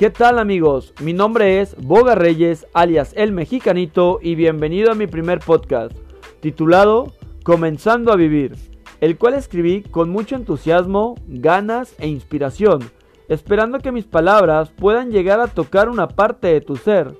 ¿Qué tal amigos? Mi nombre es Boga Reyes, alias El Mexicanito, y bienvenido a mi primer podcast, titulado Comenzando a Vivir, el cual escribí con mucho entusiasmo, ganas e inspiración, esperando que mis palabras puedan llegar a tocar una parte de tu ser.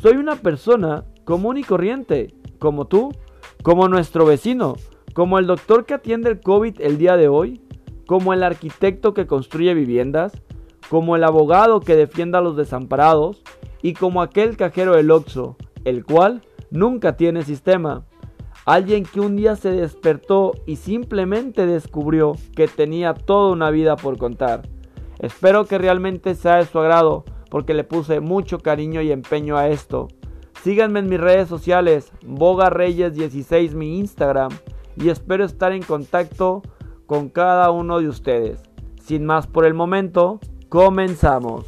Soy una persona común y corriente, como tú, como nuestro vecino, como el doctor que atiende el COVID el día de hoy, como el arquitecto que construye viviendas, como el abogado que defienda a los desamparados y como aquel cajero del Oxxo, el cual nunca tiene sistema. Alguien que un día se despertó y simplemente descubrió que tenía toda una vida por contar. Espero que realmente sea de su agrado porque le puse mucho cariño y empeño a esto. Síganme en mis redes sociales, Boga Reyes 16 mi Instagram y espero estar en contacto con cada uno de ustedes. Sin más por el momento, Comenzamos.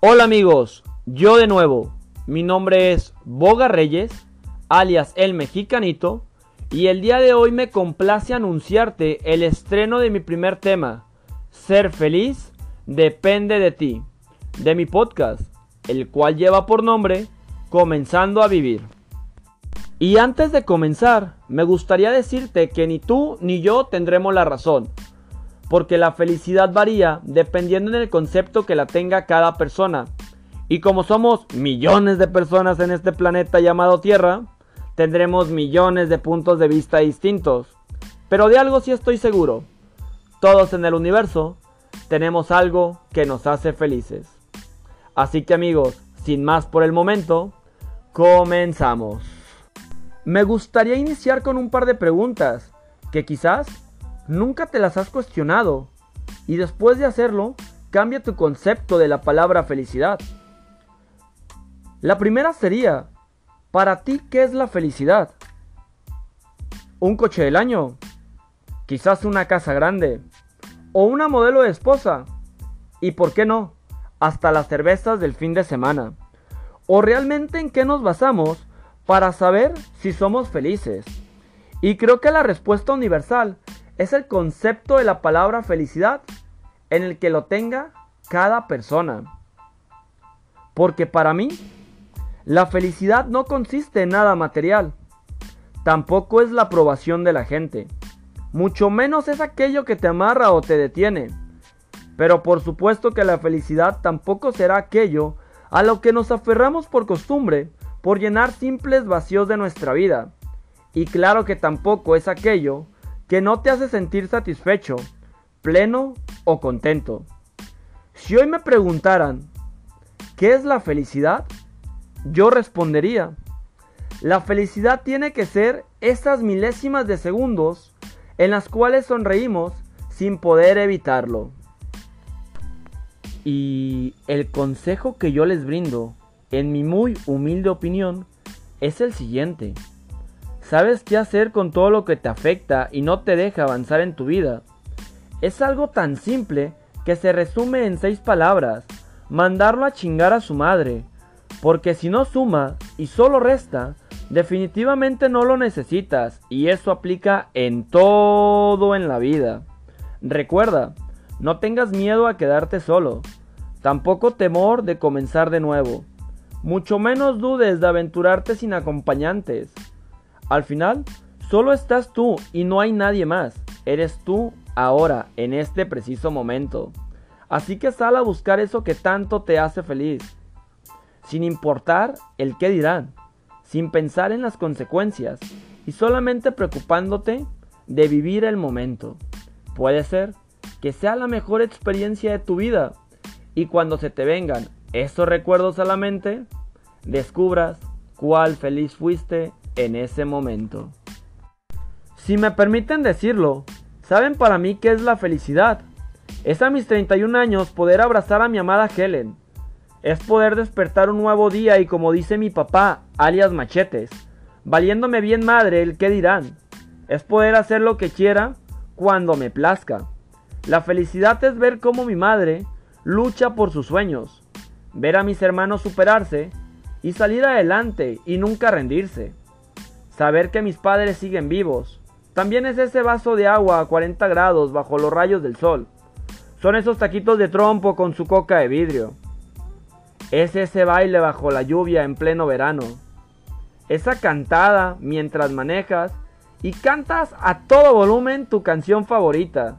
Hola amigos, yo de nuevo. Mi nombre es Boga Reyes, alias El Mexicanito, y el día de hoy me complace anunciarte el estreno de mi primer tema, Ser feliz depende de ti, de mi podcast, el cual lleva por nombre comenzando a vivir. Y antes de comenzar, me gustaría decirte que ni tú ni yo tendremos la razón, porque la felicidad varía dependiendo del concepto que la tenga cada persona. Y como somos millones de personas en este planeta llamado Tierra, tendremos millones de puntos de vista distintos. Pero de algo sí estoy seguro, todos en el universo tenemos algo que nos hace felices. Así que amigos, sin más por el momento, Comenzamos. Me gustaría iniciar con un par de preguntas que quizás nunca te las has cuestionado y después de hacerlo cambia tu concepto de la palabra felicidad. La primera sería, para ti, ¿qué es la felicidad? ¿Un coche del año? Quizás una casa grande. ¿O una modelo de esposa? Y por qué no, hasta las cervezas del fin de semana. ¿O realmente en qué nos basamos para saber si somos felices? Y creo que la respuesta universal es el concepto de la palabra felicidad en el que lo tenga cada persona. Porque para mí, la felicidad no consiste en nada material. Tampoco es la aprobación de la gente. Mucho menos es aquello que te amarra o te detiene. Pero por supuesto que la felicidad tampoco será aquello a lo que nos aferramos por costumbre, por llenar simples vacíos de nuestra vida. Y claro que tampoco es aquello que no te hace sentir satisfecho, pleno o contento. Si hoy me preguntaran, ¿qué es la felicidad? Yo respondería, la felicidad tiene que ser esas milésimas de segundos en las cuales sonreímos sin poder evitarlo. Y el consejo que yo les brindo, en mi muy humilde opinión, es el siguiente. ¿Sabes qué hacer con todo lo que te afecta y no te deja avanzar en tu vida? Es algo tan simple que se resume en seis palabras. Mandarlo a chingar a su madre. Porque si no suma y solo resta, definitivamente no lo necesitas y eso aplica en todo en la vida. Recuerda, no tengas miedo a quedarte solo, tampoco temor de comenzar de nuevo, mucho menos dudes de aventurarte sin acompañantes. Al final, solo estás tú y no hay nadie más, eres tú ahora, en este preciso momento. Así que sal a buscar eso que tanto te hace feliz, sin importar el qué dirán, sin pensar en las consecuencias y solamente preocupándote de vivir el momento. Puede ser que sea la mejor experiencia de tu vida y cuando se te vengan esos recuerdos a la mente, descubras cuál feliz fuiste en ese momento. Si me permiten decirlo, ¿saben para mí qué es la felicidad? Es a mis 31 años poder abrazar a mi amada Helen. Es poder despertar un nuevo día y como dice mi papá, alias machetes, valiéndome bien madre el qué dirán. Es poder hacer lo que quiera cuando me plazca. La felicidad es ver cómo mi madre lucha por sus sueños, ver a mis hermanos superarse y salir adelante y nunca rendirse. saber que mis padres siguen vivos. También es ese vaso de agua a 40 grados bajo los rayos del sol. Son esos taquitos de trompo con su coca de vidrio. Es ese baile bajo la lluvia en pleno verano. Esa cantada mientras manejas y cantas a todo volumen tu canción favorita.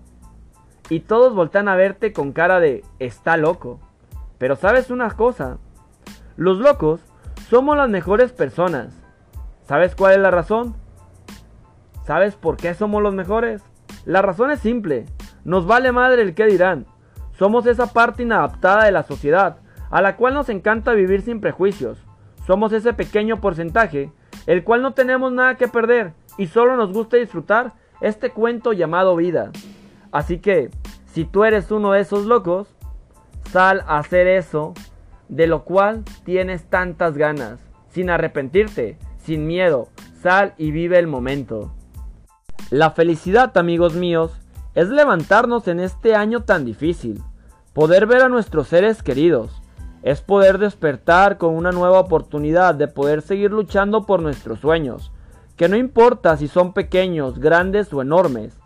Y todos voltean a verte con cara de está loco. Pero sabes una cosa, los locos somos las mejores personas. ¿Sabes cuál es la razón? ¿Sabes por qué somos los mejores? La razón es simple. Nos vale madre el que dirán. Somos esa parte inadaptada de la sociedad, a la cual nos encanta vivir sin prejuicios. Somos ese pequeño porcentaje, el cual no tenemos nada que perder y solo nos gusta disfrutar este cuento llamado vida. Así que, si tú eres uno de esos locos, sal a hacer eso de lo cual tienes tantas ganas, sin arrepentirte, sin miedo, sal y vive el momento. La felicidad, amigos míos, es levantarnos en este año tan difícil, poder ver a nuestros seres queridos, es poder despertar con una nueva oportunidad de poder seguir luchando por nuestros sueños, que no importa si son pequeños, grandes o enormes,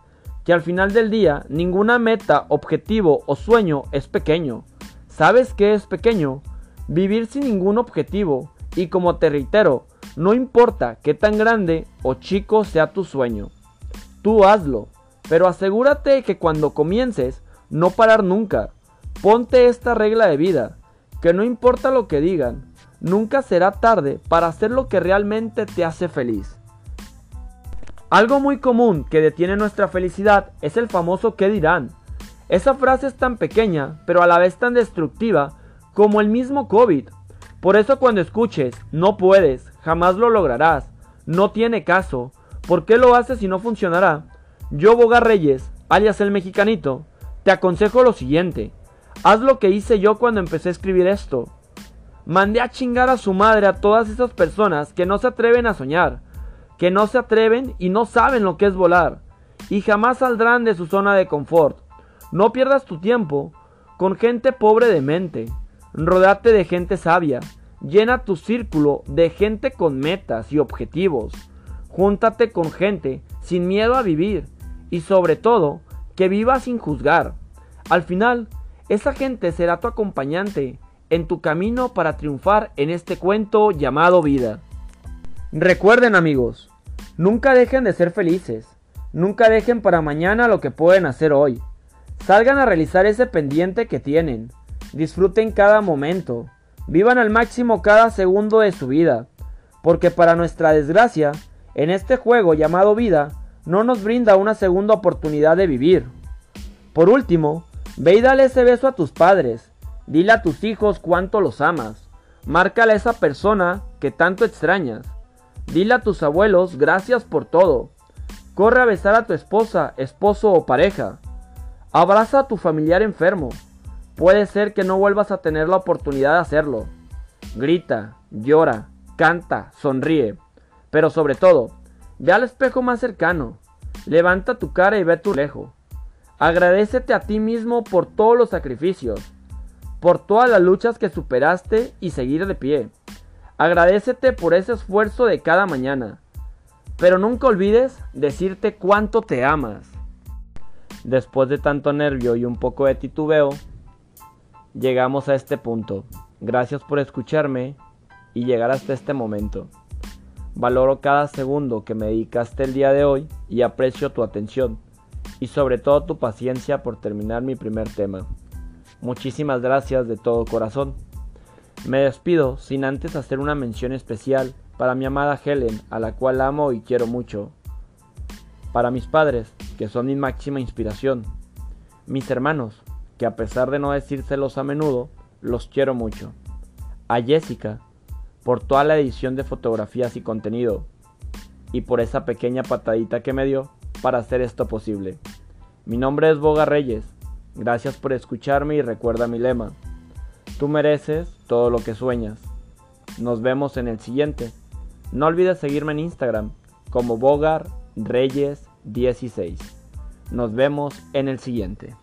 que al final del día ninguna meta, objetivo o sueño es pequeño. ¿Sabes qué es pequeño? Vivir sin ningún objetivo y como te reitero, no importa qué tan grande o chico sea tu sueño. Tú hazlo, pero asegúrate que cuando comiences, no parar nunca. Ponte esta regla de vida, que no importa lo que digan, nunca será tarde para hacer lo que realmente te hace feliz. Algo muy común que detiene nuestra felicidad es el famoso ¿qué dirán? Esa frase es tan pequeña, pero a la vez tan destructiva como el mismo COVID. Por eso cuando escuches, no puedes, jamás lo lograrás, no tiene caso, ¿Por qué lo haces si no funcionará? Yo, Boga Reyes, alias el mexicanito, te aconsejo lo siguiente. Haz lo que hice yo cuando empecé a escribir esto. Mandé a chingar a su madre a todas esas personas que no se atreven a soñar, que no se atreven y no saben lo que es volar, y jamás saldrán de su zona de confort. No pierdas tu tiempo con gente pobre de mente. Rodate de gente sabia. Llena tu círculo de gente con metas y objetivos. Júntate con gente sin miedo a vivir y sobre todo que viva sin juzgar. Al final, esa gente será tu acompañante en tu camino para triunfar en este cuento llamado vida. Recuerden amigos, nunca dejen de ser felices, nunca dejen para mañana lo que pueden hacer hoy. Salgan a realizar ese pendiente que tienen, disfruten cada momento, vivan al máximo cada segundo de su vida, porque para nuestra desgracia, en este juego llamado vida no nos brinda una segunda oportunidad de vivir. Por último, ve y dale ese beso a tus padres, dile a tus hijos cuánto los amas, márcale a esa persona que tanto extrañas, dile a tus abuelos gracias por todo, corre a besar a tu esposa, esposo o pareja, abraza a tu familiar enfermo, puede ser que no vuelvas a tener la oportunidad de hacerlo, grita, llora, canta, sonríe. Pero sobre todo, ve al espejo más cercano, levanta tu cara y ve tu lejos. Agradecete a ti mismo por todos los sacrificios, por todas las luchas que superaste y seguir de pie. Agradecete por ese esfuerzo de cada mañana. Pero nunca olvides decirte cuánto te amas. Después de tanto nervio y un poco de titubeo, llegamos a este punto. Gracias por escucharme y llegar hasta este momento. Valoro cada segundo que me dedicaste el día de hoy y aprecio tu atención y sobre todo tu paciencia por terminar mi primer tema. Muchísimas gracias de todo corazón. Me despido sin antes hacer una mención especial para mi amada Helen, a la cual amo y quiero mucho. Para mis padres, que son mi máxima inspiración. Mis hermanos, que a pesar de no decírselos a menudo, los quiero mucho. A Jessica, por toda la edición de fotografías y contenido, y por esa pequeña patadita que me dio para hacer esto posible. Mi nombre es Boga Reyes, gracias por escucharme y recuerda mi lema, tú mereces todo lo que sueñas. Nos vemos en el siguiente. No olvides seguirme en Instagram como Bogar Reyes 16. Nos vemos en el siguiente.